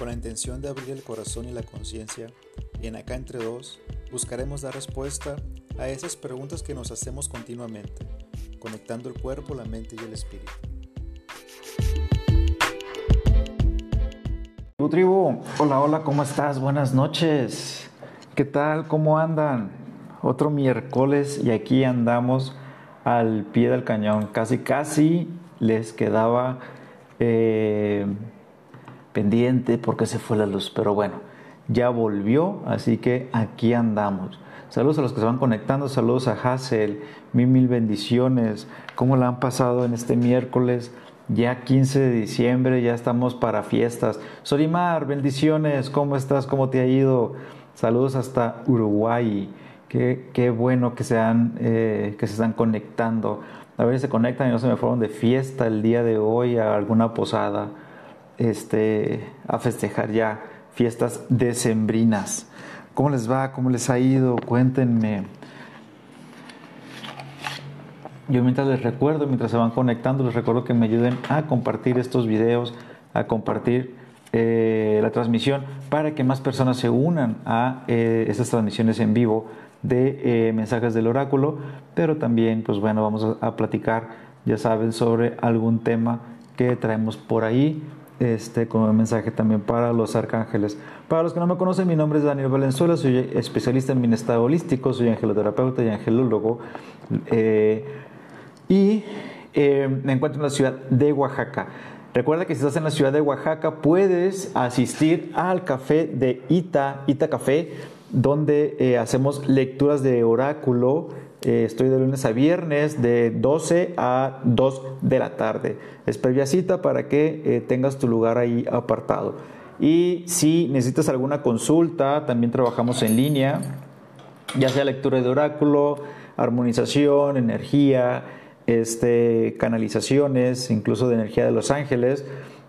Con la intención de abrir el corazón y la conciencia, en Acá Entre Dos buscaremos dar respuesta a esas preguntas que nos hacemos continuamente, conectando el cuerpo, la mente y el espíritu. Tribu, hola, hola, ¿cómo estás? Buenas noches. ¿Qué tal? ¿Cómo andan? Otro miércoles y aquí andamos al pie del cañón. Casi, casi les quedaba eh, pendiente porque se fue la luz, pero bueno, ya volvió, así que aquí andamos. Saludos a los que se van conectando, saludos a Hassel, mil mil bendiciones. ¿Cómo la han pasado en este miércoles? Ya 15 de diciembre, ya estamos para fiestas. Sorimar, bendiciones, ¿cómo estás? ¿Cómo te ha ido? Saludos hasta Uruguay. Qué, qué bueno que se, eh, que se están conectando. A ver si se conectan y no se me fueron de fiesta el día de hoy a alguna posada este, a festejar ya fiestas decembrinas. ¿Cómo les va? ¿Cómo les ha ido? Cuéntenme. Yo mientras les recuerdo, mientras se van conectando, les recuerdo que me ayuden a compartir estos videos, a compartir eh, la transmisión para que más personas se unan a eh, estas transmisiones en vivo de eh, mensajes del oráculo, pero también, pues bueno, vamos a, a platicar, ya saben, sobre algún tema que traemos por ahí este, como mensaje también para los arcángeles. Para los que no me conocen, mi nombre es Daniel Valenzuela, soy especialista en bienestar holístico, soy angeloterapeuta y angelólogo. Eh, y eh, me encuentro en la ciudad de Oaxaca. Recuerda que si estás en la ciudad de Oaxaca puedes asistir al café de Ita, Ita Café, donde eh, hacemos lecturas de oráculo eh, estoy de lunes a viernes de 12 a 2 de la tarde. Es previa cita para que eh, tengas tu lugar ahí apartado. Y si necesitas alguna consulta, también trabajamos en línea, ya sea lectura de oráculo, armonización, energía, este, canalizaciones, incluso de energía de los ángeles,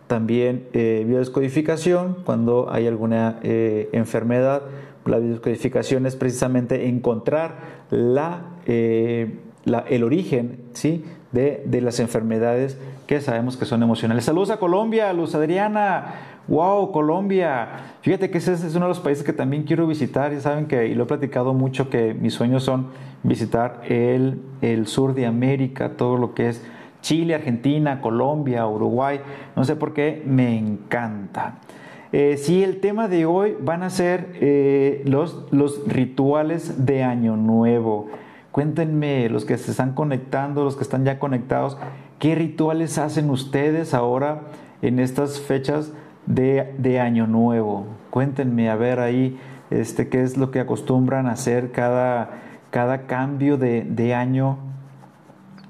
también eh, biodescodificación cuando hay alguna enfermedad la biodescodificación es precisamente encontrar la, eh, el origen ¿sí? de, de, las enfermedades que sabemos que son emocionales. Saludos a Colombia, Luz Adriana. ¡Wow! Colombia. Fíjate que ese es uno de los países que también quiero visitar. Ya saben que, y lo he platicado mucho, que mis sueños son visitar el, el sur de América, todo lo que es Chile, Argentina, Colombia, Uruguay. No sé por qué, me encanta. Eh, sí, el tema de hoy van a ser eh, los, rituales de Año Nuevo. Cuéntenme, los que se están conectando, los que están ya conectados, ¿qué rituales hacen ustedes ahora en estas fechas de, Año Nuevo? Cuéntenme, a ver ahí, este, qué es lo que acostumbran a hacer cada, cada cambio de, año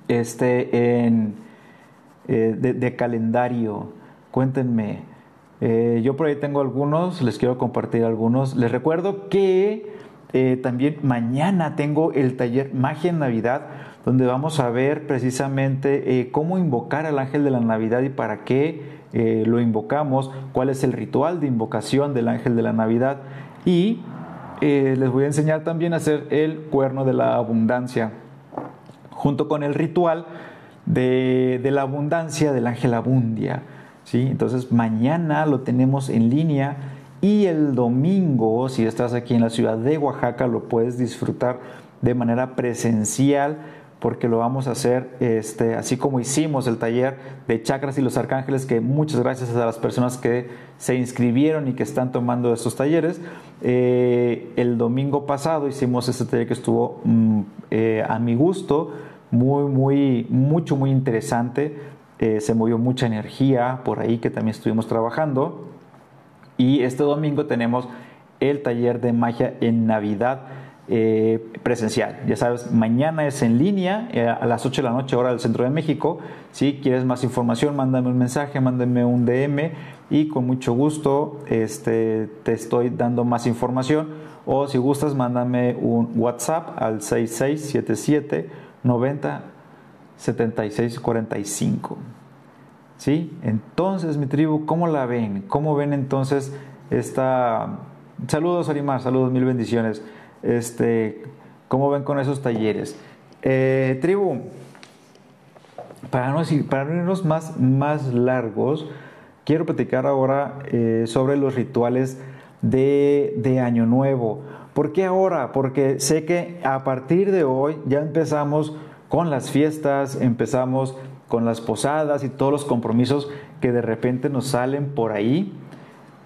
este, en, eh, de calendario. Cuéntenme. Eh, yo por ahí tengo algunos, les quiero compartir algunos. Les recuerdo que eh, también mañana tengo el taller Magia en Navidad, donde vamos a ver precisamente eh, cómo invocar al ángel de la Navidad y para qué lo invocamos, cuál es el ritual de invocación del ángel de la Navidad. Y les voy a enseñar también a hacer el cuerno de la abundancia, junto con el ritual de, de la abundancia del ángel abundia. Entonces mañana lo tenemos en línea y el domingo, si estás aquí en la ciudad de Oaxaca, lo puedes disfrutar de manera presencial porque lo vamos a hacer este, así como hicimos el taller de chakras y los arcángeles, que muchas gracias a las personas que se inscribieron y que están tomando estos talleres. Eh, el domingo pasado hicimos este taller que estuvo mm, eh, a mi gusto, muy, muy, mucho, muy interesante eh, se movió mucha energía por ahí que también estuvimos trabajando. Y este domingo tenemos el taller de magia en Navidad eh, presencial. Ya sabes, mañana es en línea eh, a las 8 de la noche hora del Centro de México. Si quieres más información, mándame un mensaje, mándame un DM y con mucho gusto este, te estoy dando más información. O si gustas, mándame un WhatsApp al 6677 90 7645. ¿Sí? Entonces, mi tribu, ¿cómo la ven? ¿Cómo ven entonces esta... Saludos, Arimar, saludos, mil bendiciones. Este, ¿Cómo ven con esos talleres? Eh, tribu, para no, para no irnos más, más largos, quiero platicar ahora eh, sobre los rituales de, de Año Nuevo. ¿Por qué ahora? Porque sé que a partir de hoy ya empezamos con las fiestas, empezamos con las posadas y todos los compromisos que de repente nos salen por ahí.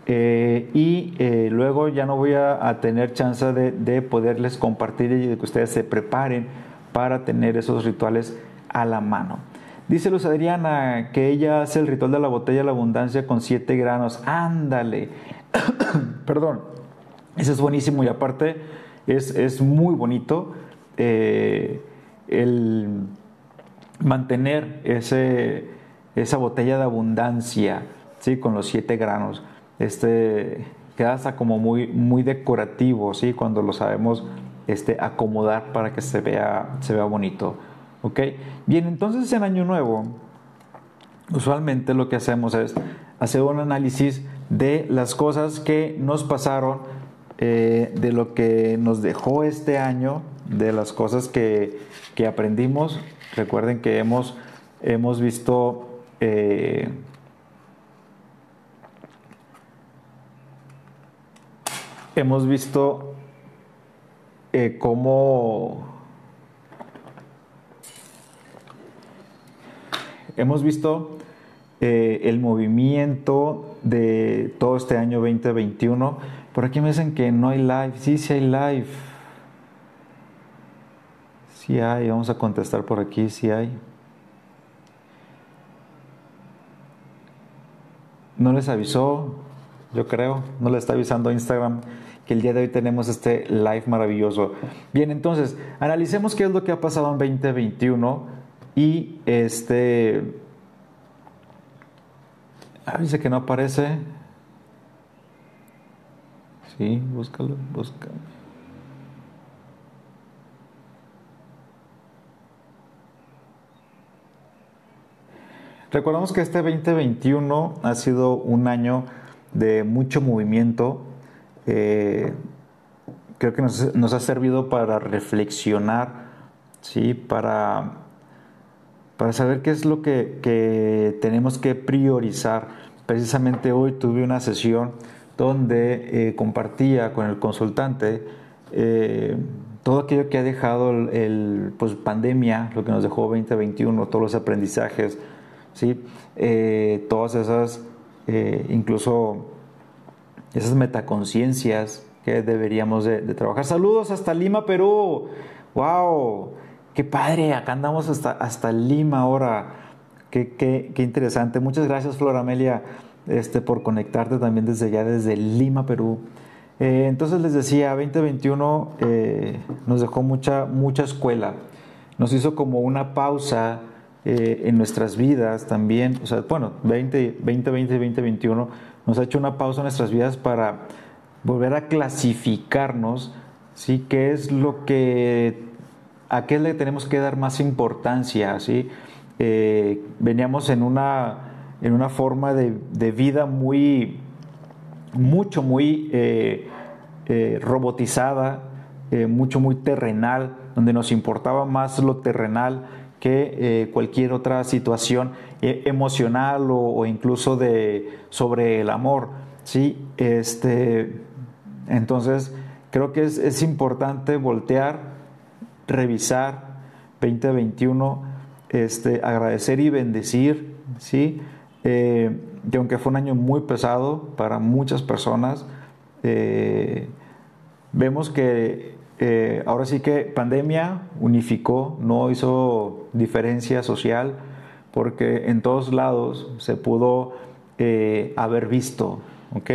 Eh, y eh, luego ya no voy a, tener chance de, de, poderles compartir y de que ustedes se preparen para tener esos rituales a la mano. Dice Luz Adriana que ella hace el ritual de la botella de la abundancia con siete granos. Ándale. Perdón. Eso es buenísimo y aparte es, es muy bonito eh, el mantener ese, esa botella de abundancia ¿sí? con los siete granos. Este, queda hasta como muy, muy decorativo ¿sí? cuando lo sabemos este, acomodar para que se vea, se vea bonito. ¿Ok? Bien, entonces en Año Nuevo, usualmente lo que hacemos es hacer un análisis de las cosas que nos pasaron, eh, de lo que nos dejó este año, de las cosas que, que aprendimos. Recuerden que hemos, hemos visto... Eh, hemos visto eh, cómo hemos visto eh, el movimiento de todo este año 2021. Por aquí me dicen que no hay live. Sí, sí hay live. Sí hay. Vamos a contestar por aquí. Sí hay. No les avisó, yo creo. No le está avisando Instagram que el día de hoy tenemos este live maravilloso. Bien, entonces, analicemos qué es lo que ha pasado en 2021 y este... Ah, dice que no aparece. Sí, búscalo, búscalo. Recordamos que este 2021 ha sido un año de mucho movimiento, eh, creo que nos, ha servido para reflexionar, ¿sí? para, para saber qué es lo que, tenemos que priorizar. Precisamente hoy tuve una sesión donde eh, compartía con el consultante eh, todo aquello que ha dejado el, pues, pandemia, lo que nos dejó 2021, todos los aprendizajes, ¿sí? todas esas, incluso esas metaconciencias que deberíamos de, trabajar. Saludos hasta Lima, Perú. ¡Wow! ¡Qué padre! Acá andamos hasta, hasta Lima ahora. Qué, qué, qué interesante. Muchas gracias, Flor Amelia, este, por conectarte también desde allá, desde Lima, Perú. Eh, entonces les decía, 2021 eh, nos dejó mucha, mucha escuela. Nos hizo como una pausa eh, en nuestras vidas también. O sea, bueno, 20, 2020 2021 nos ha hecho una pausa en nuestras vidas para volver a clasificarnos, ¿sí? ¿Qué es lo que, a qué le tenemos que dar más importancia, ¿sí? Eh, veníamos en una, en una forma de, vida muy, mucho, muy eh, robotizada, mucho, muy terrenal, donde nos importaba más lo terrenal que cualquier otra situación e, emocional o, incluso de, sobre el amor. ¿sí? Este, entonces, creo que es, importante voltear, revisar 2021, este, agradecer y bendecir, ¿sí? Eh, que aunque fue un año muy pesado para muchas personas, eh, vemos que eh, ahora sí que pandemia unificó, no hizo diferencia social, porque en todos lados se pudo eh, haber visto, ¿ok?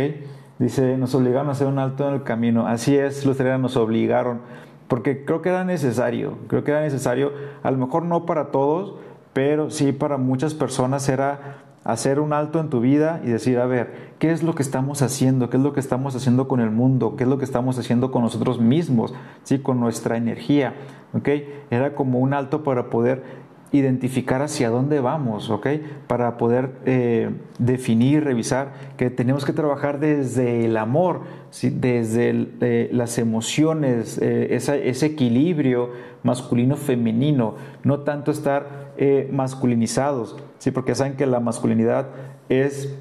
Dice, nos obligaron a hacer un alto en el camino. Así es, los nos obligaron, porque creo que era necesario, creo que era necesario, a lo mejor no para todos, pero sí para muchas personas era hacer un alto en tu vida y decir, a ver, ¿qué es lo que estamos haciendo? ¿Qué es lo que estamos haciendo con el mundo? ¿Qué es lo que estamos haciendo con nosotros mismos? ¿Sí? Con nuestra energía. ¿Ok? Era como un alto para poder identificar hacia dónde vamos, ¿ok? Para poder eh, definir, revisar que tenemos que trabajar desde el amor, desde eh, las emociones, eh, ese equilibrio masculino-femenino, no tanto estar masculinizados, ¿sí? Porque saben que la masculinidad es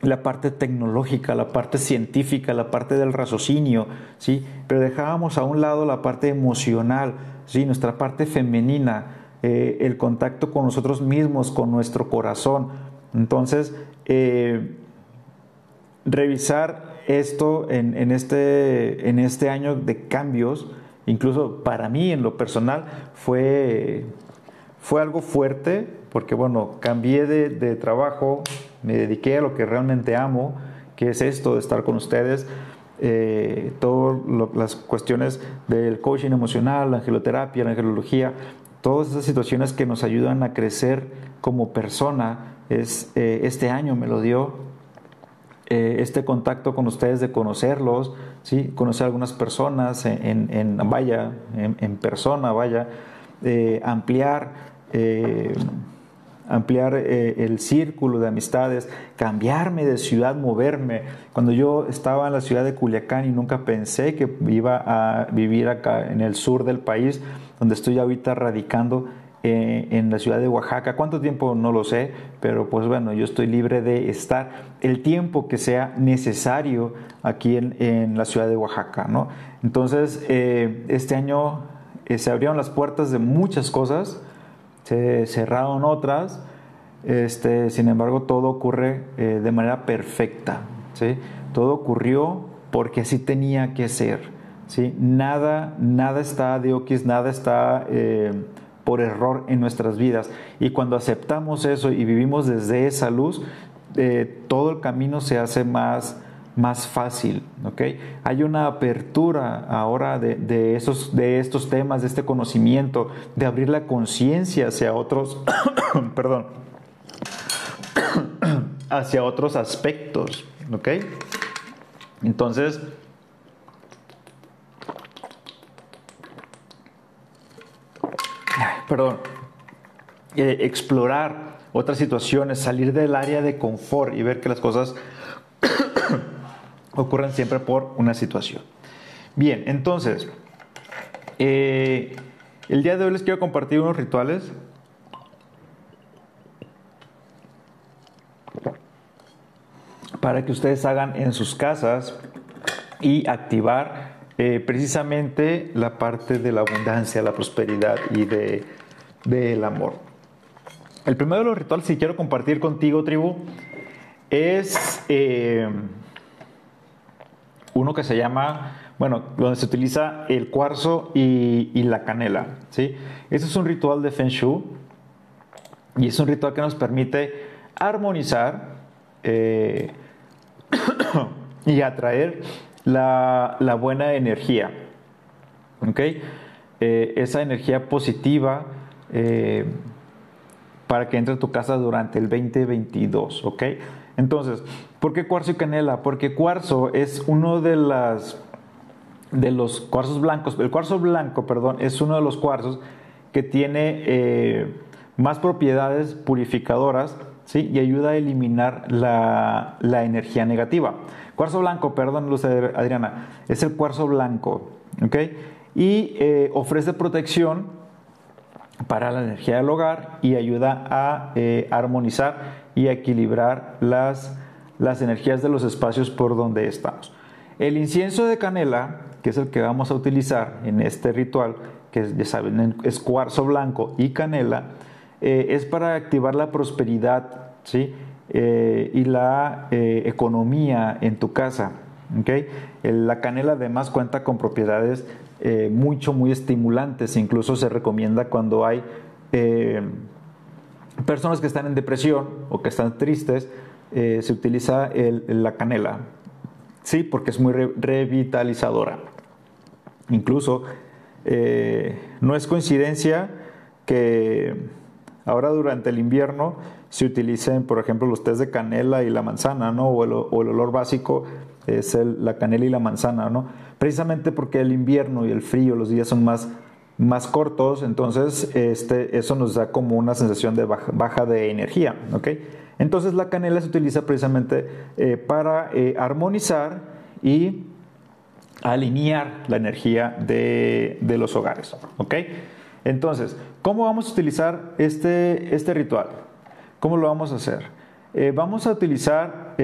la parte tecnológica, la parte científica, la parte del raciocinio, ¿sí? Pero dejábamos a un lado la parte emocional, ¿sí? Nuestra parte femenina, eh, el contacto con nosotros mismos, con nuestro corazón. Entonces, eh, revisar esto en, este, en este año de cambios, incluso para mí en lo personal, fue, fue algo fuerte, porque bueno, cambié de trabajo, me dediqué a lo que realmente amo, que es esto de estar con ustedes. Eh, todas las cuestiones del coaching emocional, la angeloterapia, la angelología, todas esas situaciones que nos ayudan a crecer como persona, es, eh, este año me lo dio eh, este contacto con ustedes de conocerlos, ¿sí? conocer algunas personas en, vaya, en, persona, vaya, ampliar ampliar eh, el círculo de amistades, cambiarme de ciudad, moverme. Cuando yo estaba en la ciudad de Culiacán y nunca pensé que iba a vivir acá en el sur del país, donde estoy ahorita radicando eh, en la ciudad de Oaxaca. ¿Cuánto tiempo? No lo sé, pero pues bueno, yo estoy libre de estar el tiempo que sea necesario aquí en, la ciudad de Oaxaca, ¿no? Entonces, eh, este año se abrieron las puertas de muchas cosas, se cerraron otras, este, sin embargo todo ocurre eh, de manera perfecta, ¿sí? todo ocurrió porque así tenía que ser, ¿sí? nada, nada está de oquis, nada está eh, por error en nuestras vidas y cuando aceptamos eso y vivimos desde esa luz, eh, todo el camino se hace más, más fácil. ¿okay? Hay una apertura ahora de, esos, de estos temas, de este conocimiento, de abrir la conciencia hacia otros, perdón, hacia otros aspectos. ¿ok? Entonces, perdón, eh, explorar otras situaciones, salir del área de confort y ver que las cosas ocurren siempre por una situación. Bien, entonces, eh, el día de hoy les quiero compartir unos rituales para que ustedes hagan en sus casas y activar eh, precisamente la parte de la abundancia, la prosperidad y del de, amor. El primero de los rituales que quiero compartir contigo, tribu, es eh, uno que se llama, bueno, donde se utiliza el cuarzo y, la canela, ¿sí? Este es un ritual de Feng Shui y es un ritual que nos permite armonizar eh, y atraer la, buena energía, ¿ok? Eh, esa energía positiva eh, para que entre a tu casa durante el 2022, ¿ok? Entonces, ¿por qué cuarzo y canela? Porque cuarzo es uno de las de los cuarzos blancos. El cuarzo blanco, perdón, es uno de los cuarzos que tiene eh, más propiedades purificadoras ¿sí? y ayuda a eliminar la, energía negativa. Cuarzo blanco, perdón, Luz Adriana, es el cuarzo blanco. ¿ok? Y eh, ofrece protección para la energía del hogar y ayuda a eh, armonizar y equilibrar las, las energías de los espacios por donde estamos. El incienso de canela, que es el que vamos a utilizar en este ritual, que ya saben, es cuarzo blanco y canela, eh, es para activar la prosperidad ¿sí? Eh, y la eh, economía en tu casa. ¿okay? La canela además cuenta con propiedades mucho, muy estimulantes, incluso se recomienda cuando hay personas que están en depresión o que están tristes, eh, se utiliza la canela, ¿sí? Porque es muy revitalizadora. Incluso eh, no es coincidencia que ahora durante el invierno se utilicen, por ejemplo, los tés de canela y la manzana, ¿no? O el, olor básico es la canela y la manzana, ¿no? Precisamente porque el invierno y el frío, los días son más más cortos, entonces este, eso nos da como una sensación de baja, de energía. ¿okay? Entonces la canela se utiliza precisamente eh, para eh, armonizar y alinear la energía de, los hogares. ¿okay? Entonces, ¿cómo vamos a utilizar este, este ritual? ¿Cómo lo vamos a hacer? eh, vamos a utilizar,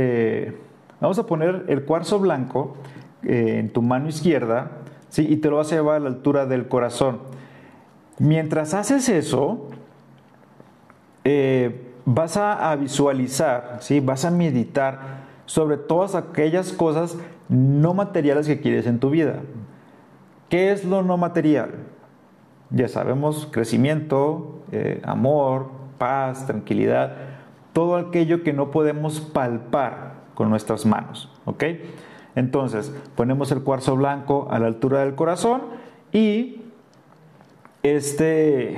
vamos a poner el cuarzo blanco en tu mano izquierda ¿sí? y te lo vas a llevar a la altura del corazón. Mientras haces eso, vas a, visualizar, ¿sí? vas a meditar sobre todas aquellas cosas no materiales que quieres en tu vida. ¿Qué es lo no material? Ya sabemos, crecimiento, amor, paz, tranquilidad todo aquello que no podemos palpar con nuestras manos. ¿Ok? Entonces, ponemos el cuarzo blanco a la altura del corazón y este,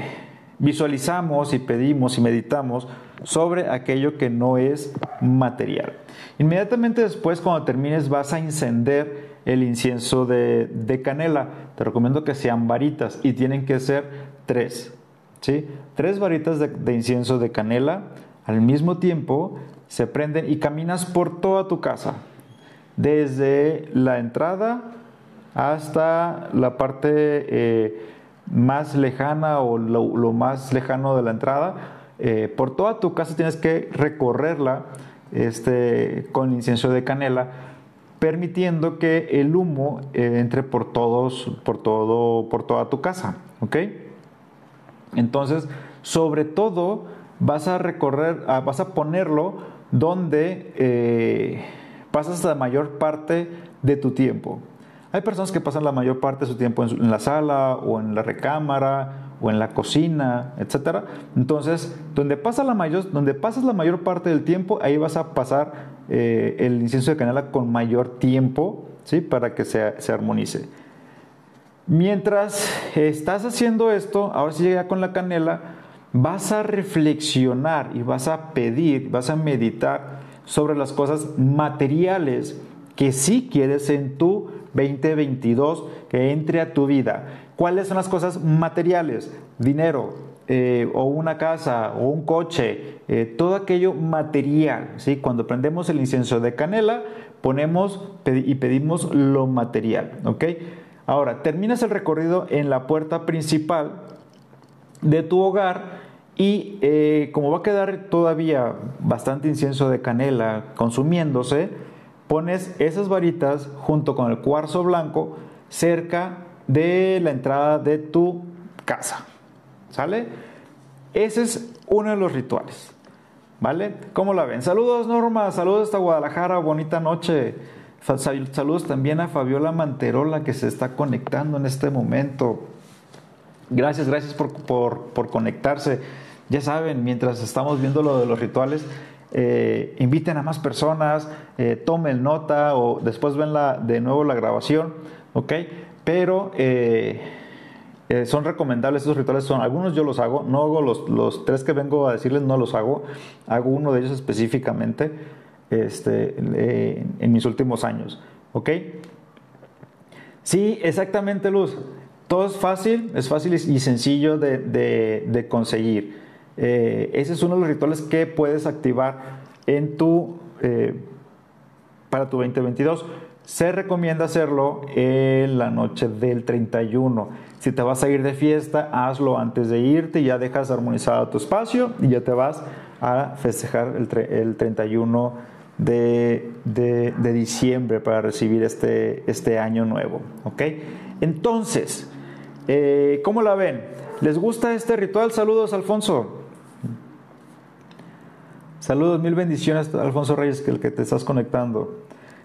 visualizamos y pedimos y meditamos sobre aquello que no es material. Inmediatamente después, cuando termines, vas a encender el incienso de, canela. Te recomiendo que sean varitas y tienen que ser tres. ¿sí? Tres varitas de, incienso de canela al mismo tiempo se prenden y caminas por toda tu casa, desde la entrada hasta la parte eh, más lejana o lo, más lejano de la entrada. Eh, por toda tu casa tienes que recorrerla este, con incienso de canela, permitiendo que el humo eh, entre por todos, por todo, por toda tu casa, ¿ok? Entonces, sobre todo, vas a recorrer, ah, vas a ponerlo donde eh, pasas la mayor parte de tu tiempo. Hay personas que pasan la mayor parte de su tiempo en, la sala o en la recámara o en la cocina, etc. Entonces, donde, pasa la mayor, donde pasas la mayor parte del tiempo, ahí vas a pasar eh, el incienso de canela con mayor tiempo, ¿sí? Para que se, se armonice. Mientras estás haciendo esto, ahora sí llega con la canela, vas a reflexionar y vas a pedir, vas a meditar sobre las cosas materiales que sí quieres en tu 2022 que entre a tu vida. ¿Cuáles son las cosas materiales? Dinero, eh, o una casa, o un coche, eh, todo aquello material. ¿sí? Cuando prendemos el incienso de canela, ponemos y pedimos lo material. ¿ok? Ahora, terminas el recorrido en la puerta principal de tu hogar y eh, como va a quedar todavía bastante incienso de canela consumiéndose, pones esas varitas junto con el cuarzo blanco cerca de la entrada de tu casa. ¿Sale? Ese es uno de los rituales. ¿Vale? ¿Cómo la ven? Saludos Norma, saludos hasta Guadalajara, bonita noche. Saludos también a Fabiola Manterola que se está conectando en este momento. Gracias, gracias por, conectarse. Ya saben, mientras estamos viendo lo de los rituales, eh, inviten a más personas, eh, tomen nota o después ven la, de nuevo la grabación, ¿ok? Pero eh, son recomendables estos rituales, son algunos yo los hago, no hago los, los, tres que vengo a decirles, no los hago, hago uno de ellos específicamente este, en mis últimos años, ¿ok? Sí, exactamente, Luz. Todo es fácil, es fácil y sencillo de, conseguir. Eh, ese es uno de los rituales que puedes activar en tu, eh, para tu 2022. Se recomienda hacerlo en la noche del 31. Si te vas a ir de fiesta, hazlo antes de irte, y ya dejas armonizado tu espacio y ya te vas a festejar el, el 31 de, de, diciembre para recibir este, este año nuevo. ¿ok? Entonces, eh, ¿Cómo la ven? ¿Les gusta este ritual? Saludos, Alfonso. Saludos, mil bendiciones, Alfonso Reyes, que el que te estás conectando.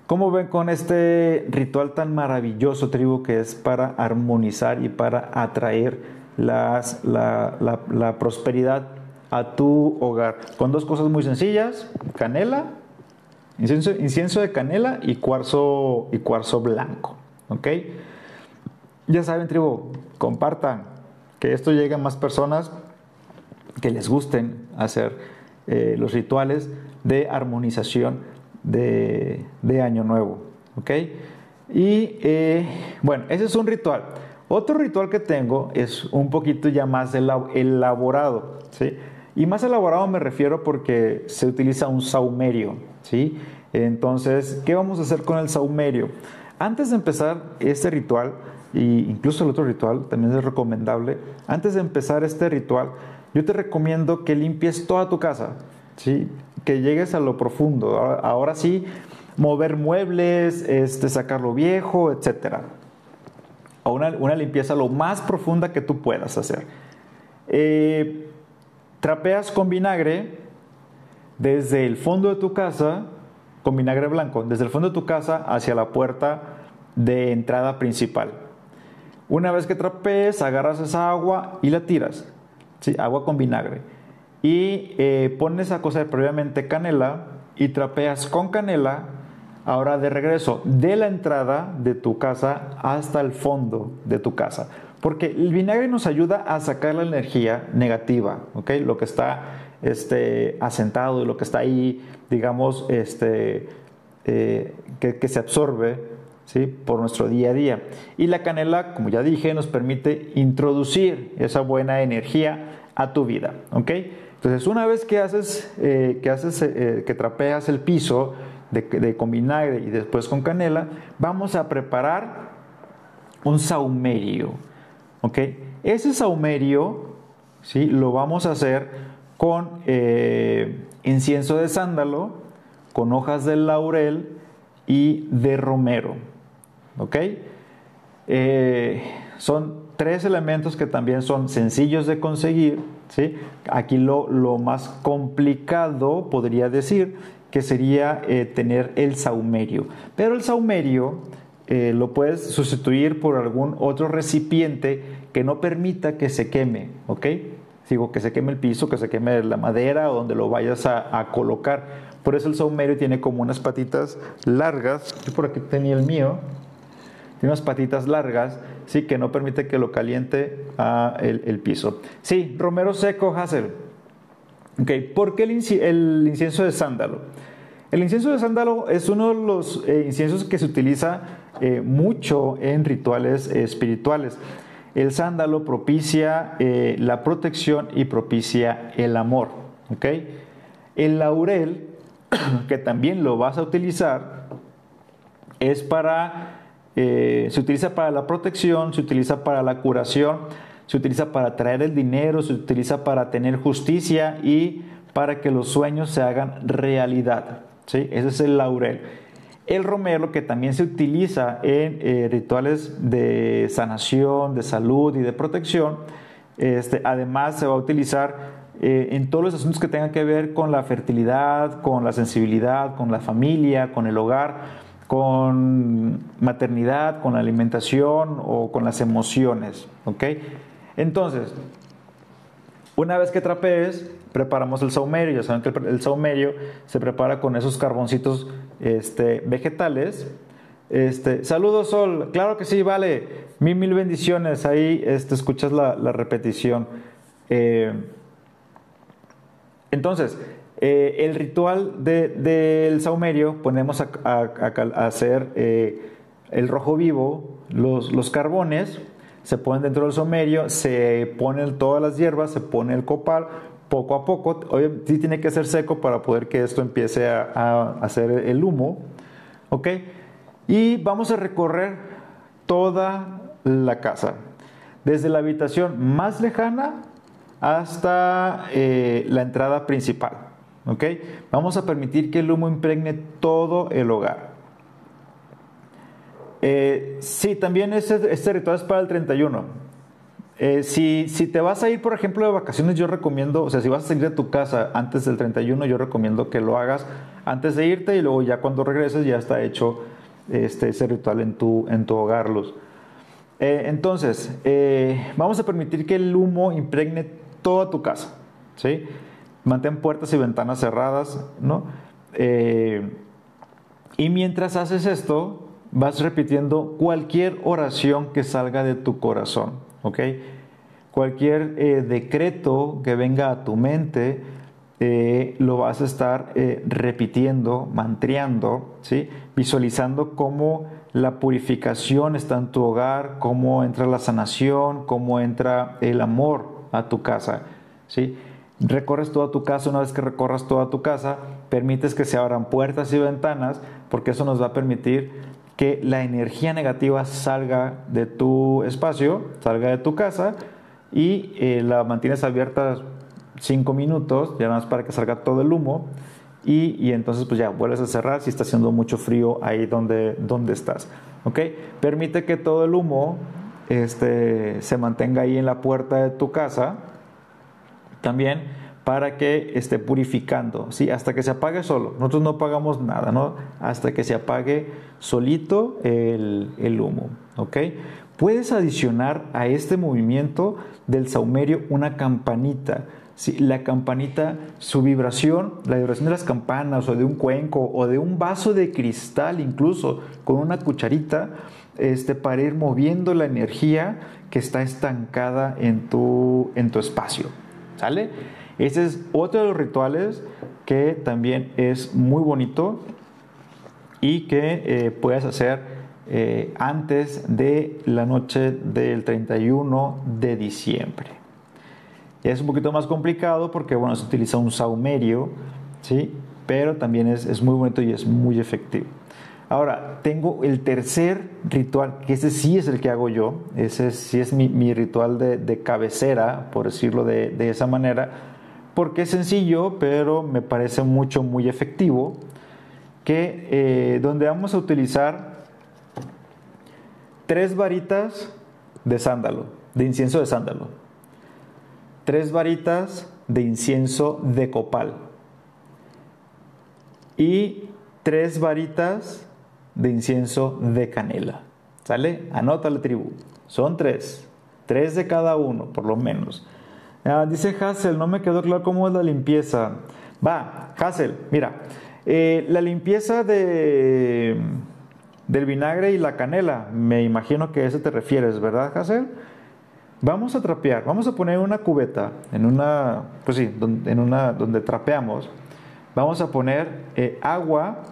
¿Cómo ven con este ritual tan maravilloso, tribu, que es para armonizar y para atraer las, la, la, prosperidad a tu hogar? Con dos cosas muy sencillas, canela, incienso, incienso de canela y cuarzo, y cuarzo blanco. ¿Ok? Ya saben, tribu, compartan, que esto llegue a más personas que les gusten hacer eh, los rituales de armonización de, Año Nuevo. Y eh, bueno, ese es un ritual. Otro ritual que tengo es un poquito ya más elaborado. ¿sí? Y más elaborado me refiero porque se utiliza un saumerio. ¿sí? Entonces, ¿qué vamos a hacer con el saumerio? Antes de empezar este ritual, y incluso el otro ritual también es recomendable. Antes de empezar este ritual, yo te recomiendo que limpies toda tu casa, ¿sí? que llegues a lo profundo. Ahora, sí, mover muebles, este, sacar lo viejo, etc. O una, una, limpieza lo más profunda que tú puedas hacer. Eh, trapeas con vinagre desde el fondo de tu casa, con vinagre blanco, desde el fondo de tu casa hacia la puerta de entrada principal. Una vez que trapees, agarras esa agua y la tiras. ¿Sí? Agua con vinagre. Y eh, pones a cocer previamente canela y trapeas con canela, ahora de regreso, de la entrada de tu casa hasta el fondo de tu casa. Porque el vinagre nos ayuda a sacar la energía negativa, ¿ok? Lo que está este, asentado y lo que está ahí, digamos, este, eh, que se absorbe ¿sí? por nuestro día a día. Y la canela, como ya dije, nos permite introducir esa buena energía a tu vida. ¿ok? Entonces, una vez que haces, eh, que, haces eh, que trapeas el piso de, con vinagre y después con canela, vamos a preparar un saumerio. ¿ok? Ese saumerio ¿sí? lo vamos a hacer con eh, incienso de sándalo, con hojas de laurel y de romero. ¿Ok? Eh, son tres elementos que también son sencillos de conseguir. ¿sí? Aquí lo, más complicado, podría decir, que sería eh, tener el saumerio. Pero el saumerio eh, lo puedes sustituir por algún otro recipiente que no permita que se queme. ¿Ok? Digo, que se queme el piso, que se queme la madera o donde lo vayas a, a colocar. Por eso el saumerio tiene como unas patitas largas. Yo por aquí tenía el mío tiene unas patitas largas, sí, que no permite que lo caliente a el, piso. Sí, romero seco, Hazel. Ok, ¿por qué el, incienso de sándalo? El incienso de sándalo es uno de los eh, inciensos que se utiliza eh, mucho en rituales espirituales. El sándalo propicia eh, la protección y propicia el amor. ¿ok? El laurel, que también lo vas a utilizar, es para eh, se utiliza para la protección, se utiliza para la curación, se utiliza para traer el dinero, se utiliza para tener justicia y para que los sueños se hagan realidad. ¿sí? Ese es el laurel. El romero, que también se utiliza en eh, rituales de sanación, de salud y de protección, este, además se va a utilizar eh, en todos los asuntos que tengan que ver con la fertilidad, con la sensibilidad, con la familia, con el hogar con maternidad, con la alimentación o con las emociones. ¿ok? Entonces, una vez que trapees, preparamos el saumerio. Ya saben que el, saumerio se prepara con esos carboncitos este, vegetales. Este, saludos Sol, claro que sí, vale. Mil, mil bendiciones. Ahí este, escuchas la, repetición. Eh, entonces, eh, el ritual del saumerio, ponemos a, hacer eh, el rojo vivo, los, carbones, se ponen dentro del saumerio, se ponen todas las hierbas, se pone el copal, poco a poco, hoy sí tiene que ser seco para poder que esto empiece a, hacer el humo, ¿ok? Y vamos a recorrer toda la casa, desde la habitación más lejana hasta eh, la entrada principal. ¿Ok? Vamos a permitir que el humo impregne todo el hogar. Eh, sí, también este, este, ritual es para el 31. Eh, si, si, te vas a ir, por ejemplo, de vacaciones, yo recomiendo, o sea, si vas a salir de tu casa antes del 31, yo recomiendo que lo hagas antes de irte y luego ya cuando regreses ya está hecho este, ese ritual en tu, en tu hogar. Eh, entonces, vamos a permitir que el humo impregne toda tu casa, ¿sí? Mantén puertas y ventanas cerradas, ¿no? Eh, y mientras haces esto, vas repitiendo cualquier oración que salga de tu corazón, ¿ok? Cualquier eh, decreto que venga a tu mente, eh, lo vas a estar repitiendo, mantreando, ¿sí? Visualizando cómo la purificación está en tu hogar, cómo entra la sanación, cómo entra el amor a tu casa, ¿sí? Recorres toda tu casa, una vez que recorras toda tu casa, permites que se abran puertas y ventanas, porque eso nos va a permitir que la energía negativa salga de tu espacio, salga de tu casa y eh, la mantienes abierta cinco minutos, ya más para que salga todo el humo y, entonces pues ya vuelves a cerrar si está haciendo mucho frío ahí donde, donde estás. ¿Ok? Permite que todo el humo este, se mantenga ahí en la puerta de tu casa también para que esté purificando, ¿sí? Hasta que se apague solo. Nosotros no pagamos nada, ¿no? Hasta que se apague solito el, el humo, ¿ok? Puedes adicionar a este movimiento del saumerio una campanita la campanita, su vibración, la vibración de las campanas o de un cuenco o de un vaso de cristal incluso con una cucharita, este, para ir moviendo la energía que está estancada en tu, en tu espacio. ¿Sale? Ese es otro de los rituales que también es muy bonito y que eh, puedes hacer eh, antes de la noche del 31 de diciembre. Es un poquito más complicado porque, bueno, se utiliza un saumerio, ¿sí? Pero también es, es muy bonito y es muy efectivo. Ahora, tengo el tercer ritual, que ese sí es el que hago yo, ese sí es mi, ritual de, cabecera, por decirlo de, de, esa manera, porque es sencillo, pero me parece mucho, muy efectivo, que eh, donde vamos a utilizar tres varitas de sándalo, de incienso de sándalo. Tres varitas de incienso de copal. Y tres varitas de incienso de canela. ¿Sale? Anótale tribu. Son tres. Tres de cada uno, por lo menos. Ah, dice Hassel, no me quedó claro cómo es la limpieza. Va, Hassel, mira, eh, la limpieza de, del vinagre y la canela, me imagino que a eso te refieres, ¿verdad, Hassel? Vamos a trapear, vamos a poner una cubeta en una, pues sí, en una donde trapeamos. Vamos a poner eh, agua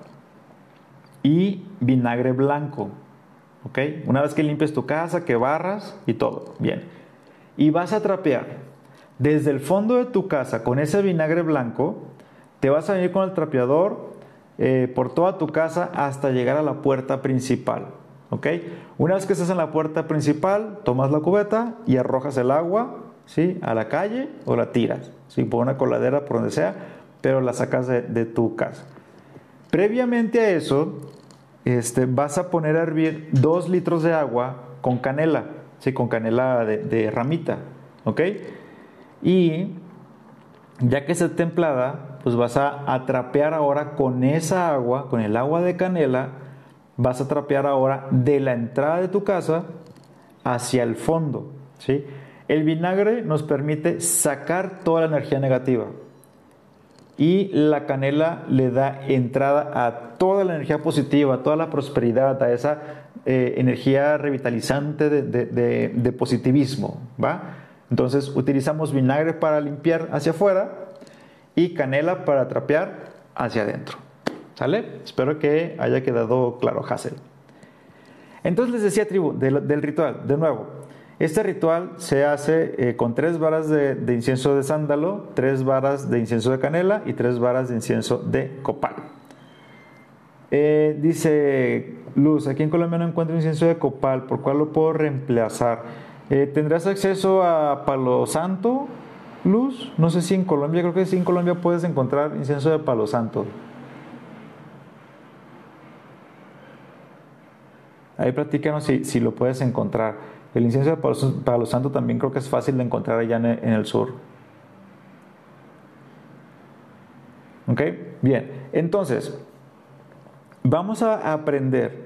y vinagre blanco. ¿Ok? Una vez que limpies tu casa, que barras y todo. Bien. Y vas a trapear desde el fondo de tu casa con ese vinagre blanco. Te vas a venir con el trapeador eh, por toda tu casa hasta llegar a la puerta principal. ¿Ok? Una vez que estás en la puerta principal, tomas la cubeta y arrojas el agua ¿sí? a la calle o la tiras, ¿sí? por una coladera, por donde sea, pero la sacas de, tu casa. Previamente a eso, este, vas a poner a hervir dos litros de agua con canela, ¿sí? con canela de, ramita. ¿Ok? Y ya que esté templada, pues vas a atrapear ahora con esa agua, con el agua de canela, vas a trapear ahora de la entrada de tu casa hacia el fondo. ¿sí? El vinagre nos permite sacar toda la energía negativa y la canela le da entrada a toda la energía positiva, a toda la prosperidad, a esa eh, energía revitalizante de, positivismo. ¿va? Entonces utilizamos vinagre para limpiar hacia afuera y canela para trapear hacia adentro. ¿Sale? Espero que haya quedado claro, Hassel. Entonces les decía, tribu, del, ritual, de nuevo. Este ritual se hace eh, con tres varas de, incienso de sándalo, tres varas de incienso de canela y tres varas de incienso de copal. Eh, dice Luz, aquí en Colombia no encuentro incienso de copal, ¿por cuál lo puedo reemplazar? Eh, ¿Tendrás acceso a palo santo, Luz? No sé si en Colombia, creo que sí en Colombia puedes encontrar incienso de palo santo. Ahí platícanos si, si lo puedes encontrar. El incienso de Palo, Santo también creo que es fácil de encontrar allá en el, sur. ¿Ok? Bien, entonces, vamos a aprender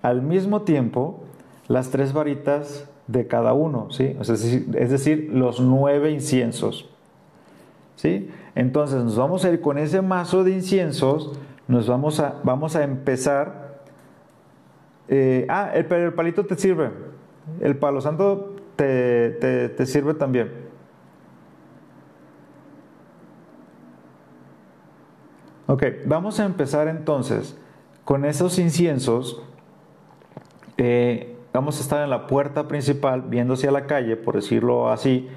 al mismo tiempo las tres varitas de cada uno, ¿sí? es, decir, es decir, los nueve inciensos. ¿Sí? Entonces nos vamos a ir con ese mazo de inciensos, nos vamos a, vamos a empezar eh, ah, el, el, palito te sirve. El palo santo te, te, sirve también. Ok, vamos a empezar entonces con esos inciensos. Eh, vamos a estar en la puerta principal, viendo hacia la calle, por decirlo así.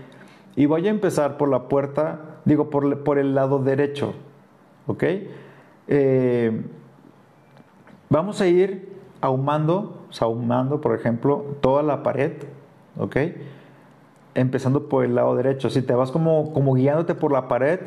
Y voy a empezar por la puerta, digo, por, por el lado derecho. ¿Ok? Eh, vamos a ir ahumando, ahumando, por ejemplo, toda la pared, ¿ok? Empezando por el lado derecho. Si te vas como, como guiándote por la pared,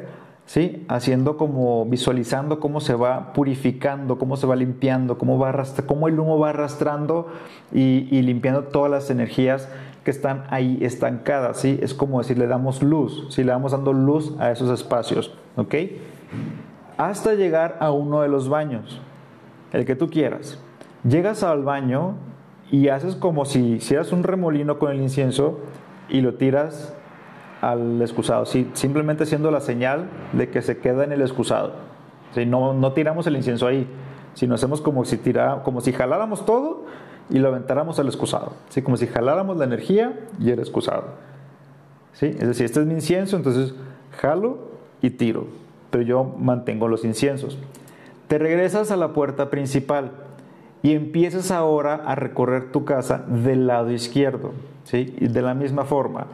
¿sí? Haciendo como visualizando cómo se va purificando, cómo se va limpiando, cómo, va cómo el humo va arrastrando y, y, limpiando todas las energías que están ahí estancadas, ¿sí? Es como decir, le damos luz, si le damos dando luz a esos espacios, ¿ok? Hasta llegar a uno de los baños, el que tú quieras. Llegas al baño y haces como si hicieras un remolino con el incienso y lo tiras al excusado, sí, simplemente haciendo la señal de que se queda en el excusado. si no, no tiramos el incienso ahí, sino hacemos como si, tira, como si jaláramos todo y lo aventáramos al excusado. ¿sí? Como si jaláramos la energía y el excusado. ¿sí? Es decir, este es mi incienso, entonces jalo y tiro, pero yo mantengo los inciensos. Te regresas a la puerta principal y empiezas ahora a recorrer tu casa del lado izquierdo. ¿sí? De la misma forma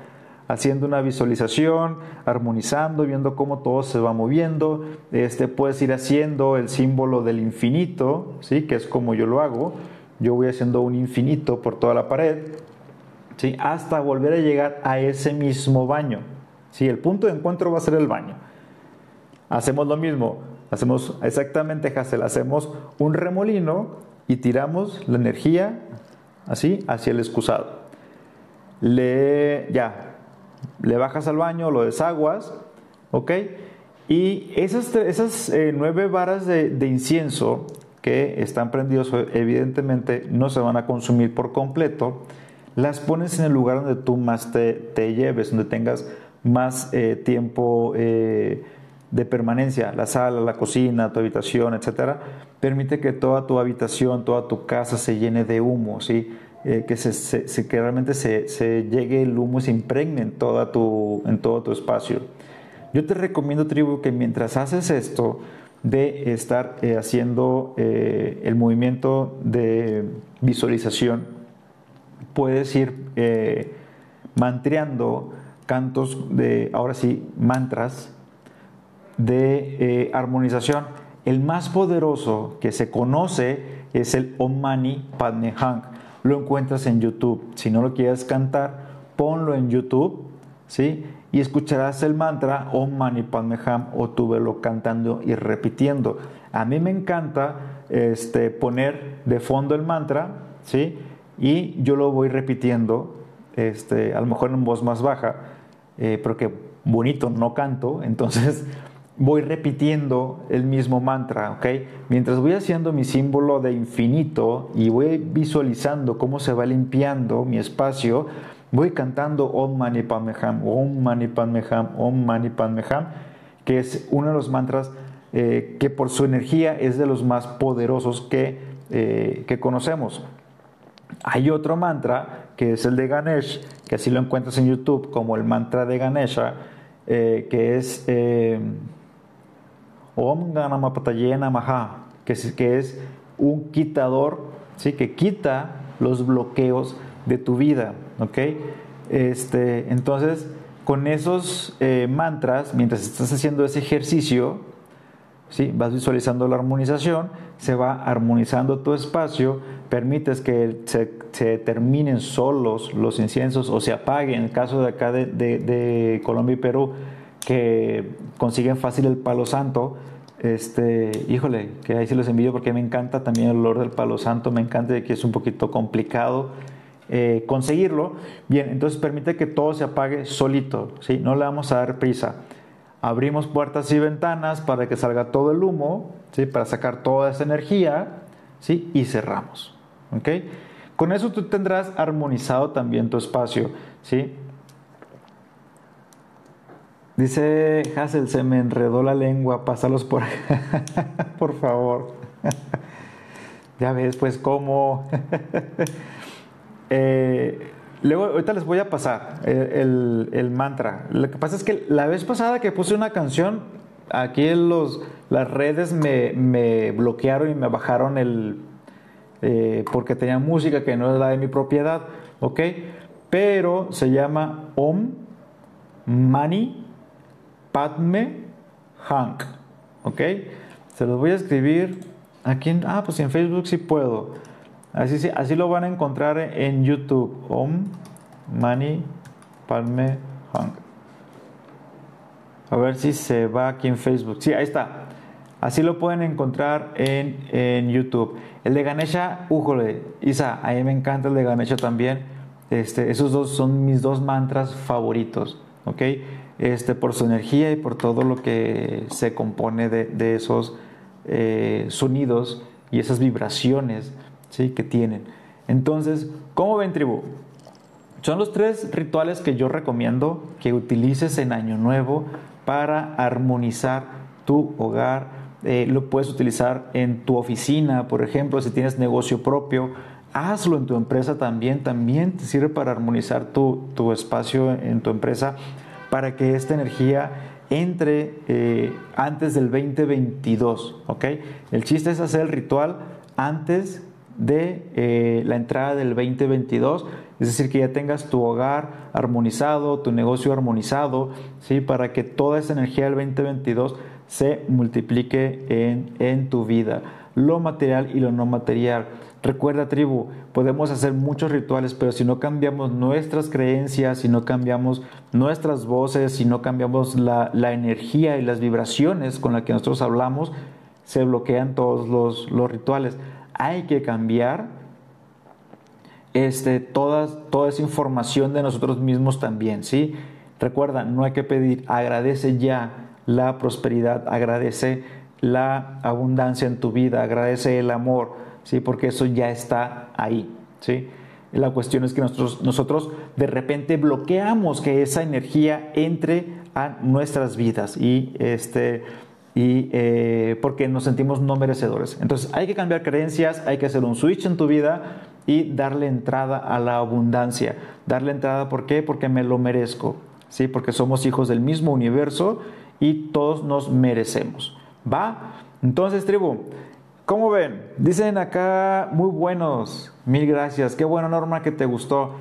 haciendo una visualización, armonizando, viendo cómo todo se va moviendo. Este, puedes ir haciendo el símbolo del infinito, ¿sí? que es como yo lo hago. Yo voy haciendo un infinito por toda la pared, ¿sí? hasta volver a llegar a ese mismo baño. ¿sí? El punto de encuentro va a ser el baño. Hacemos lo mismo, hacemos exactamente, Hassel, hacemos un remolino y tiramos la energía así hacia el excusado. Le, ya, le bajas al baño, lo desaguas, ¿ok? Y esas, esas eh, nueve varas de, incienso que están prendidos, evidentemente no se van a consumir por completo, las pones en el lugar donde tú más te, lleves, donde tengas más eh, tiempo eh, de permanencia, la sala, la cocina, tu habitación, etc. Permite que toda tu habitación, toda tu casa se llene de humo, ¿sí? Eh, que, se, realmente se, llegue el humo y se impregne en, toda tu, en todo tu espacio. Yo te recomiendo, tribu, que mientras haces esto, de estar eh, haciendo eh, el movimiento de visualización, puedes ir mantreando cantos de, ahora sí, mantras de armonización. El más poderoso que se conoce es el Om Mani Padme Hum lo encuentras en YouTube. Si no lo quieres cantar, ponlo en YouTube, ¿sí? Y escucharás el mantra Om Mani Padme Hum o tú velo cantando y repitiendo. A mí me encanta este, poner de fondo el mantra, ¿sí? Y yo lo voy repitiendo, este, a lo mejor en voz más baja, eh, porque bonito no canto, entonces voy repitiendo el mismo mantra, ¿ok? Mientras voy haciendo mi símbolo de infinito y voy visualizando cómo se va limpiando mi espacio, voy cantando Om Mani Padme Hum, Om Mani Padme Hum, Om Mani Padme Hum, que es uno de los mantras eh, que por su energía es de los más poderosos que, eh, que conocemos. Hay otro mantra que es el de Ganesh, que así lo encuentras en YouTube como el mantra de Ganesha, eh, que es Om Ganamapatayena Maha, que es, un quitador, ¿sí? que quita los bloqueos de tu vida. ¿ok? Este, entonces, con esos eh, mantras, mientras estás haciendo ese ejercicio, ¿sí? vas visualizando la armonización, se va armonizando tu espacio, permites que se, se terminen solos los inciensos o se apaguen. En el caso de acá de, de, de Colombia y Perú, que consiguen fácil el palo santo, este, híjole, que ahí sí los envío porque me encanta también el olor del palo santo, me encanta que es un poquito complicado eh, conseguirlo. Bien, entonces permite que todo se apague solito, ¿sí? no le vamos a dar prisa. Abrimos puertas y ventanas para que salga todo el humo, ¿sí? para sacar toda esa energía ¿sí? y cerramos. ¿okay? Con eso tú tendrás armonizado también tu espacio. ¿sí? Dice Hassel, se me enredó la lengua, pásalos por por favor. ya ves, pues cómo. Eh, luego, ahorita les voy a pasar el, mantra. Lo que pasa es que la vez pasada que puse una canción, aquí en los, las redes me, bloquearon y me bajaron el. Eh, porque tenía música que no es la de mi propiedad, ¿ok? Pero se llama Om Mani Padme Hank. ¿Ok? Se los voy a escribir aquí en. Ah, pues en Facebook sí puedo. Así, así lo van a encontrar en YouTube. Om Mani Padme Hank. A ver si se va aquí en Facebook. Sí, ahí está. Así lo pueden encontrar en, en YouTube. El de Ganesha, újole, Isa, a mí me encanta el de Ganesha también. Este, esos dos son mis dos mantras favoritos, ¿ok? Este, por su energía y por todo lo que se compone de, esos eh, sonidos y esas vibraciones que tienen. Entonces, ¿cómo ven tribu? Son los tres rituales que yo recomiendo que utilices en Año Nuevo para armonizar tu hogar, eh, lo puedes utilizar en tu oficina, por ejemplo, si tienes negocio propio, hazlo en tu empresa también, también te sirve para armonizar tu espacio en tu empresa, para que esta energía entre eh, antes del 2022, ¿ok? El chiste es hacer el ritual antes de eh, la entrada del 2022, es decir, que ya tengas tu hogar armonizado, tu negocio armonizado, ¿sí? Para que toda esa energía del 2022 se multiplique en, en tu vida, lo material y lo no material. Recuerda tribu, podemos hacer muchos rituales, pero si no cambiamos nuestras creencias, si no cambiamos nuestras voces, si no cambiamos la, la energía y las vibraciones con las que nosotros hablamos, se bloquean todos los, los rituales. Hay que cambiar este, toda, toda esa información de nosotros mismos también, ¿sí? Recuerda, no hay que pedir, agradece ya la prosperidad, agradece la abundancia en tu vida, agradece el amor, ¿sí? porque eso ya está ahí. ¿sí? La cuestión es que nosotros, nosotros de repente bloqueamos que esa energía entre a nuestras vidas y, este, y eh, porque nos sentimos no merecedores. Entonces hay que cambiar creencias, hay que hacer un switch en tu vida y darle entrada a la abundancia. Darle entrada, ¿por qué? Porque me lo merezco, ¿sí? porque somos hijos del mismo universo y todos nos merecemos. ¿Va? Entonces, tribu, ¿cómo ven? Dicen acá, muy buenos. Mil gracias. Qué buena Norma que te gustó.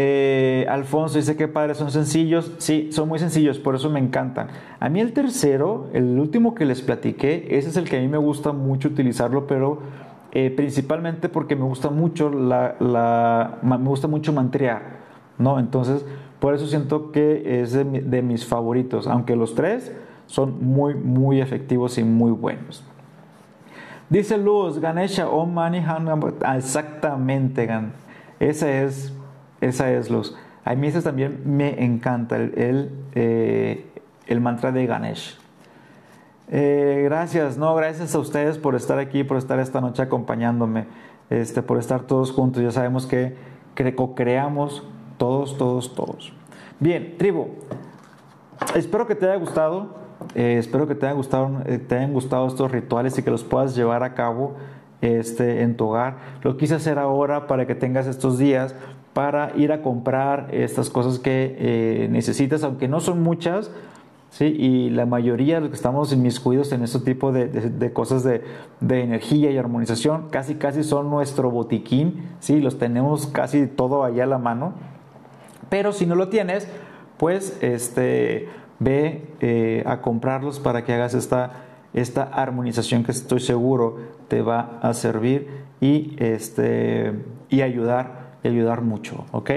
Eh, Alfonso dice que padres son sencillos. Sí, son muy sencillos, por eso me encantan. A mí el tercero, el último que les platiqué, ese es el que a mí me gusta mucho utilizarlo, pero eh, principalmente porque me gusta mucho la, me gusta mucho mantrear, ¿no? Entonces, por eso siento que es de, mis favoritos, aunque los tres son muy, muy efectivos y muy buenos. Dice Luz, Ganesha Om Mani ah, Exactamente, Esa es, esa es Luz. A mí ese también me encanta, el, el, eh, mantra de Ganesh. Eh, gracias, no, gracias a ustedes por estar aquí, por estar esta noche acompañándome, este, por estar todos juntos. Ya sabemos que co-creamos todos, todos, todos. Bien, tribu, espero que te haya gustado. Eh, espero que te hayan, gustado, eh, te hayan gustado estos rituales y que los puedas llevar a cabo este, en tu hogar. Lo quise hacer ahora para que tengas estos días para ir a comprar estas cosas que eh, necesitas, aunque no son muchas, ¿sí? y la mayoría de los que estamos inmiscuidos en este tipo de, de, cosas de, de, energía y armonización, casi casi son nuestro botiquín, ¿sí? los tenemos casi todo allá a la mano. Pero si no lo tienes, pues este, ve eh, a comprarlos para que hagas esta, esta armonización que estoy seguro te va a servir y, este, y ayudar, ayudar mucho. ¿ok?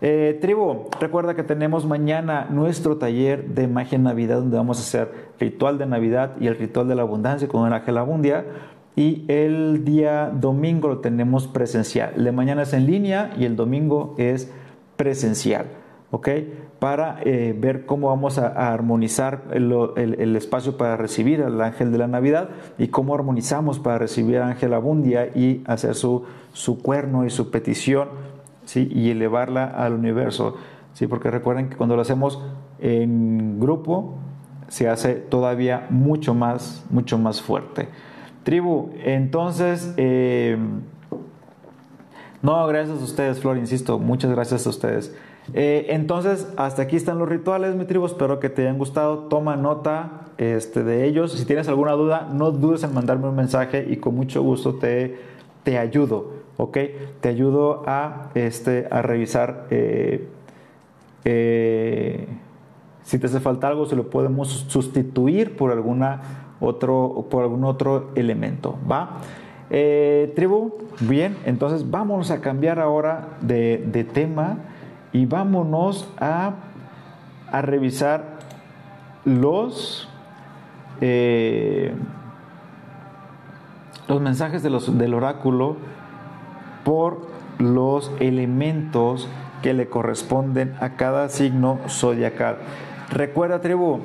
Eh, tribu, recuerda que tenemos mañana nuestro taller de magia Navidad donde vamos a hacer ritual de Navidad y el ritual de la abundancia con el ángel abundia. Y el día domingo lo tenemos presencial. El de mañana es en línea y el domingo es presencial, ¿ok? Para eh, ver cómo vamos a, armonizar el, espacio para recibir al ángel de la Navidad y cómo armonizamos para recibir al ángel Abundia y hacer su, su cuerno y su petición, ¿sí? Y elevarla al universo, ¿sí? Porque recuerden que cuando lo hacemos en grupo, se hace todavía mucho más, mucho más fuerte. Tribu, entonces... Eh, no, gracias a ustedes, Flor, insisto, muchas gracias a ustedes. Eh, entonces, hasta aquí están los rituales, mi tribu. Espero que te hayan gustado. Toma nota este, de ellos. Si tienes alguna duda, no dudes en mandarme un mensaje y con mucho gusto te, te ayudo. ¿Ok? Te ayudo a, este, a revisar. Eh, eh, si te hace falta algo, se lo podemos sustituir por, alguna otro, por algún otro elemento. ¿Va? Tribu, bien, entonces vámonos a cambiar ahora de, tema y vámonos a, a revisar los, eh, los mensajes de los, del oráculo por los elementos que le corresponden a cada signo zodiacal. Recuerda, tribu,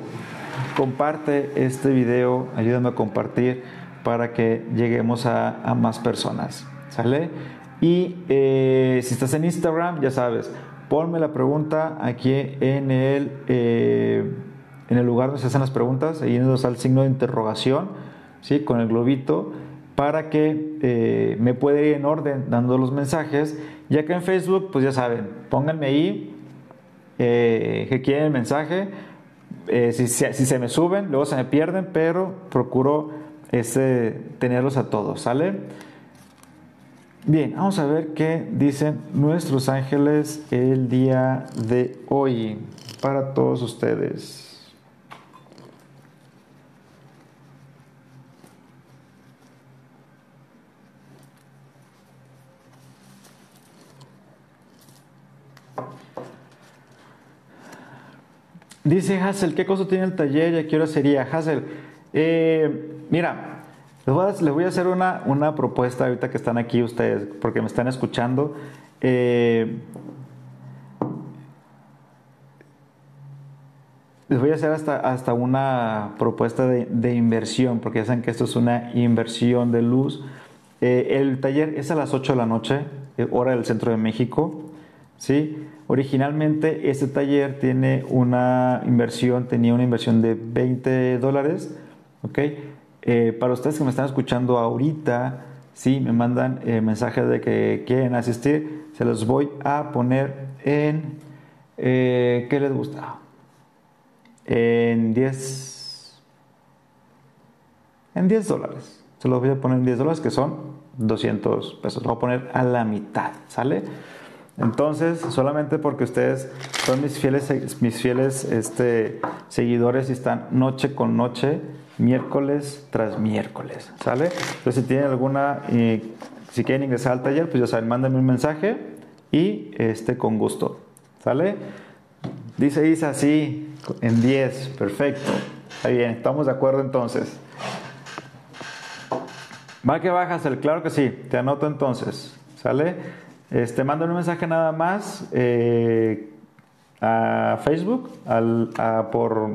comparte este video, ayúdame a compartir para que lleguemos a, más personas. ¿Sale? Y eh, si estás en Instagram, ya sabes, ponme la pregunta aquí en el, eh, en el lugar donde se hacen las preguntas, ahí nos el signo de interrogación, ¿sí? con el globito, para que eh, me pueda ir en orden dando los mensajes. Ya que en Facebook, pues ya saben, pónganme ahí que quieren el mensaje. Si, si, se me suben, luego se me pierden, pero procuro este, tenerlos a todos, ¿sale? Bien, vamos a ver qué dicen nuestros ángeles el día de hoy para todos ustedes. Dice Hassel, ¿qué cosa tiene el taller y a qué hora sería? Hassel, eh, mira, les voy a, hacer una, una, propuesta ahorita que están aquí ustedes, porque me están escuchando. Eh, les voy a hacer hasta, hasta una propuesta de, inversión, porque ya saben que esto es una inversión de luz. Eh, el taller es a las 8 de la noche, hora del centro de México. ¿sí? Originalmente este taller tiene una inversión, tenía una inversión de 20 dólares. ¿ok? Eh, para ustedes que me están escuchando ahorita, si me mandan eh, mensajes de que quieren asistir, se los voy a poner en, eh, ¿qué les gusta? En 10, en 10 dólares. Se los voy a poner en 10 dólares, que son 200 pesos. Lo voy a poner a la mitad, ¿sale? Entonces, solamente porque ustedes son mis fieles, mis fieles este, seguidores y están noche con noche, miércoles tras miércoles, ¿sale? Entonces, si tienen alguna, y si quieren ingresar al taller, pues ya saben, mándenme un mensaje y este, con gusto, ¿sale? Dice Isa, sí, en 10, perfecto. Está bien, estamos de acuerdo entonces. ¿Va que bajas el? Claro que sí, te anoto entonces, ¿sale? Este, manda un mensaje nada más eh, a Facebook al, por,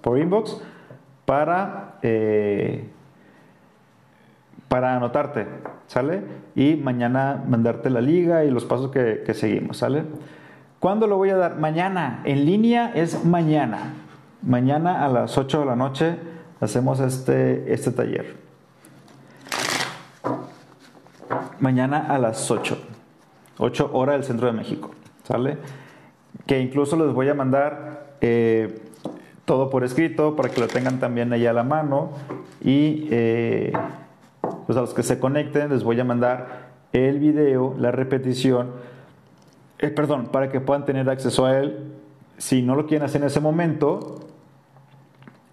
por inbox para, eh, para anotarte, ¿sale? Y mañana mandarte la liga y los pasos que, seguimos, ¿sale? ¿Cuándo lo voy a dar? Mañana, en línea es mañana. Mañana a las 8 de la noche hacemos este, este taller. Mañana a las 8. 8 horas del centro de México, ¿sale? Que incluso les voy a mandar eh, todo por escrito para que lo tengan también ahí a la mano y eh, pues a los que se conecten les voy a mandar el video, la repetición, eh, perdón, para que puedan tener acceso a él. Si no lo quieren hacer en ese momento,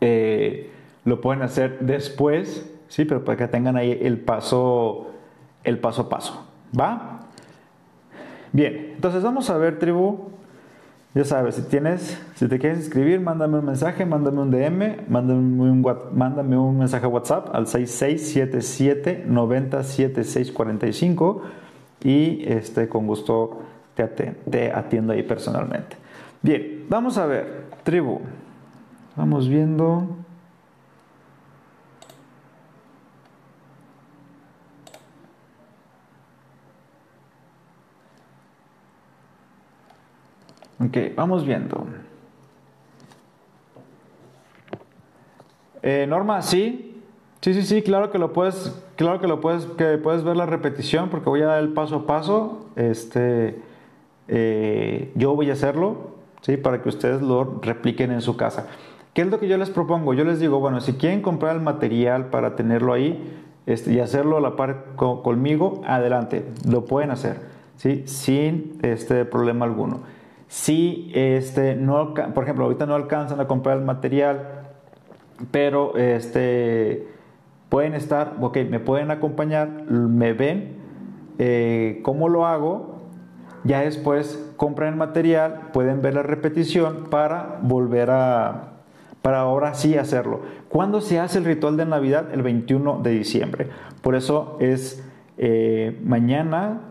eh, lo pueden hacer después, sí, pero para que tengan ahí el paso, el paso a paso, ¿va? Bien, entonces vamos a ver, tribu, ya sabes, si tienes, si te quieres inscribir, mándame un mensaje, mándame un DM, mándame un, mándame un mensaje a WhatsApp al 6677 907645 y este, con gusto te, te atiendo ahí personalmente. Bien, vamos a ver, tribu. Vamos viendo. Ok, vamos viendo. Eh, Norma, sí. Sí, sí, sí, claro que lo puedes, claro que lo puedes, que puedes ver la repetición porque voy a dar el paso a paso. Este, eh, yo voy a hacerlo, sí, para que ustedes lo repliquen en su casa. ¿Qué es lo que yo les propongo? Yo les digo, bueno, si quieren comprar el material para tenerlo ahí este, y hacerlo a la par conmigo, adelante, lo pueden hacer, sí, sin este problema alguno. Si, este, no, por ejemplo, ahorita no alcanzan a comprar el material, pero este, pueden estar, ok, me pueden acompañar, me ven eh, cómo lo hago, ya después compran el material, pueden ver la repetición para volver a, para ahora sí hacerlo. ¿Cuándo se hace el ritual de Navidad? El 21 de diciembre. Por eso es eh, mañana,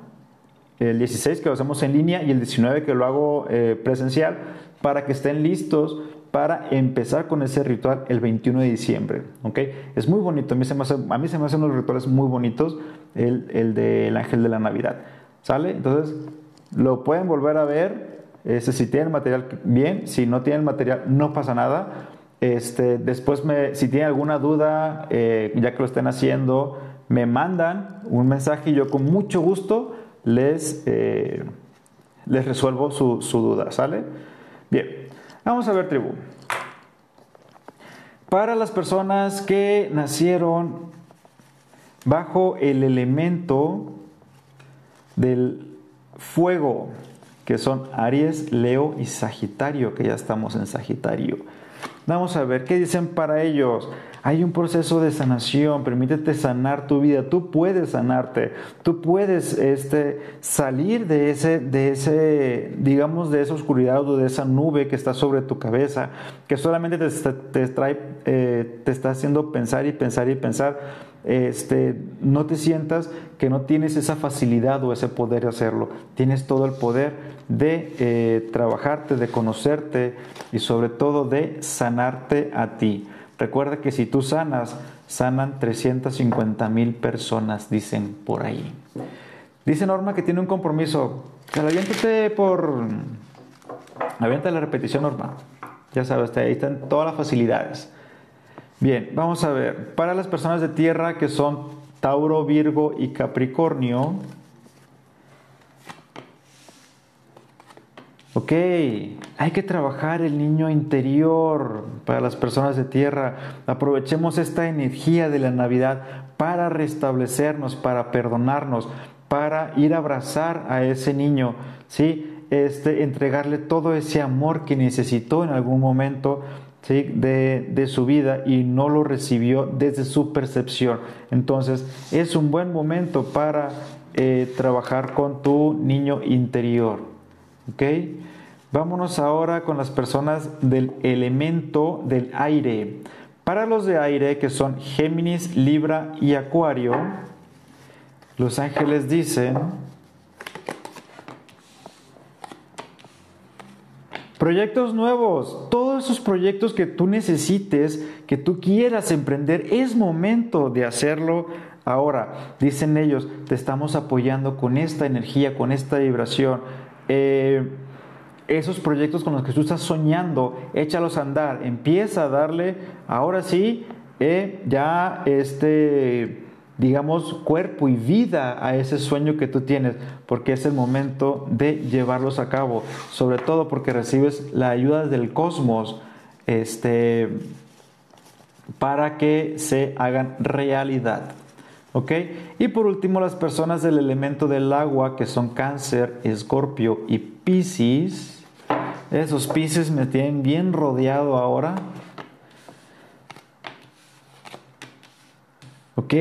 el 16 que lo hacemos en línea y el 19 que lo hago eh, presencial, para que estén listos para empezar con ese ritual el 21 de diciembre. ¿okay? Es muy bonito, a mí se me, me hacen unos rituales muy bonitos, el, el del ángel de la Navidad. ¿Sale? Entonces, lo pueden volver a ver. Este, si tienen material, bien. Si no tienen material, no pasa nada. Este, después, me, si tienen alguna duda, eh, ya que lo estén haciendo, me mandan un mensaje y yo con mucho gusto les, eh, les resuelvo su, su duda. ¿Sale? Bien. Vamos a ver, tribu. Para las personas que nacieron bajo el elemento del fuego, que son Aries, Leo y Sagitario, que ya estamos en Sagitario. Vamos a ver qué dicen para ellos. Hay un proceso de sanación, permítete sanar tu vida, tú puedes sanarte, tú puedes este, salir de ese, de ese, digamos, de esa oscuridad o de esa nube que está sobre tu cabeza, que solamente te, te, trae, eh, te está haciendo pensar y pensar y pensar este, no te sientas que no tienes esa facilidad o ese poder de hacerlo. Tienes todo el poder de eh, trabajarte, de conocerte y sobre todo de sanarte a ti. Recuerda que si tú sanas, sanan 350 mil personas, dicen por ahí. Dice Norma que tiene un compromiso. Aviéntate por... Avienta la repetición, Norma. Ya sabes, ahí están todas las facilidades. Bien, vamos a ver. Para las personas de tierra que son Tauro, Virgo y Capricornio. Ok, hay que trabajar el niño interior para las personas de tierra. Aprovechemos esta energía de la Navidad para restablecernos, para perdonarnos, para ir a abrazar a ese niño, ¿sí? Este, entregarle todo ese amor que necesitó en algún momento de, su vida y no lo recibió desde su percepción. Entonces es un buen momento para eh, trabajar con tu niño interior. ¿Ok? Vámonos ahora con las personas del elemento del aire. Para los de aire, que son Géminis, Libra y Acuario, los ángeles dicen, Proyectos nuevos, todos esos proyectos que tú necesites, que tú quieras emprender, es momento de hacerlo ahora. Dicen ellos, te estamos apoyando con esta energía, con esta vibración. Eh, esos proyectos con los que tú estás soñando, échalos a andar, empieza a darle, ahora sí, eh, ya este digamos, cuerpo y vida a ese sueño que tú tienes, porque es el momento de llevarlos a cabo, sobre todo porque recibes la ayuda del cosmos este, para que se hagan realidad. ¿Ok? Y por último, las personas del elemento del agua, que son cáncer, escorpio y piscis. Esos piscis me tienen bien rodeado ahora. Ok,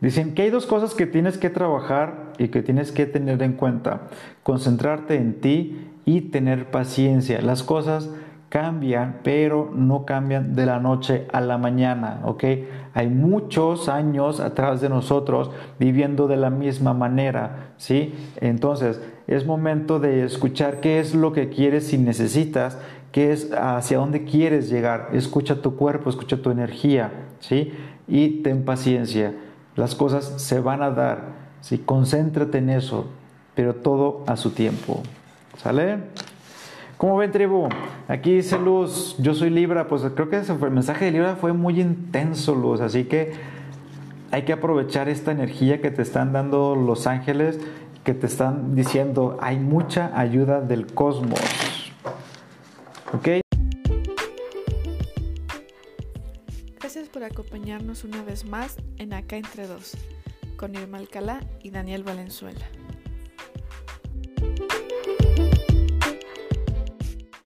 dicen que hay dos cosas que tienes que trabajar y que tienes que tener en cuenta. Concentrarte en ti y tener paciencia. Las cosas cambian, pero no cambian de la noche a la mañana, ¿ok? Hay muchos años atrás de nosotros viviendo de la misma manera, ¿sí? Entonces, es momento de escuchar qué es lo que quieres y necesitas, qué es hacia dónde quieres llegar. Escucha tu cuerpo, escucha tu energía, ¿sí? y ten paciencia. Las cosas se van a dar. ¿sí? Concéntrate en eso, pero todo a su tiempo. ¿Sale? ¿Cómo ven, tribu? Aquí dice Luz, yo soy Libra. Pues creo que el mensaje de Libra fue muy intenso, Luz. Así que hay que aprovechar esta energía que te están dando los ángeles, que te están diciendo, hay mucha ayuda del cosmos. ¿Ok? por acompañarnos una vez más en Acá Entre Dos, con Irma Alcalá y Daniel Valenzuela.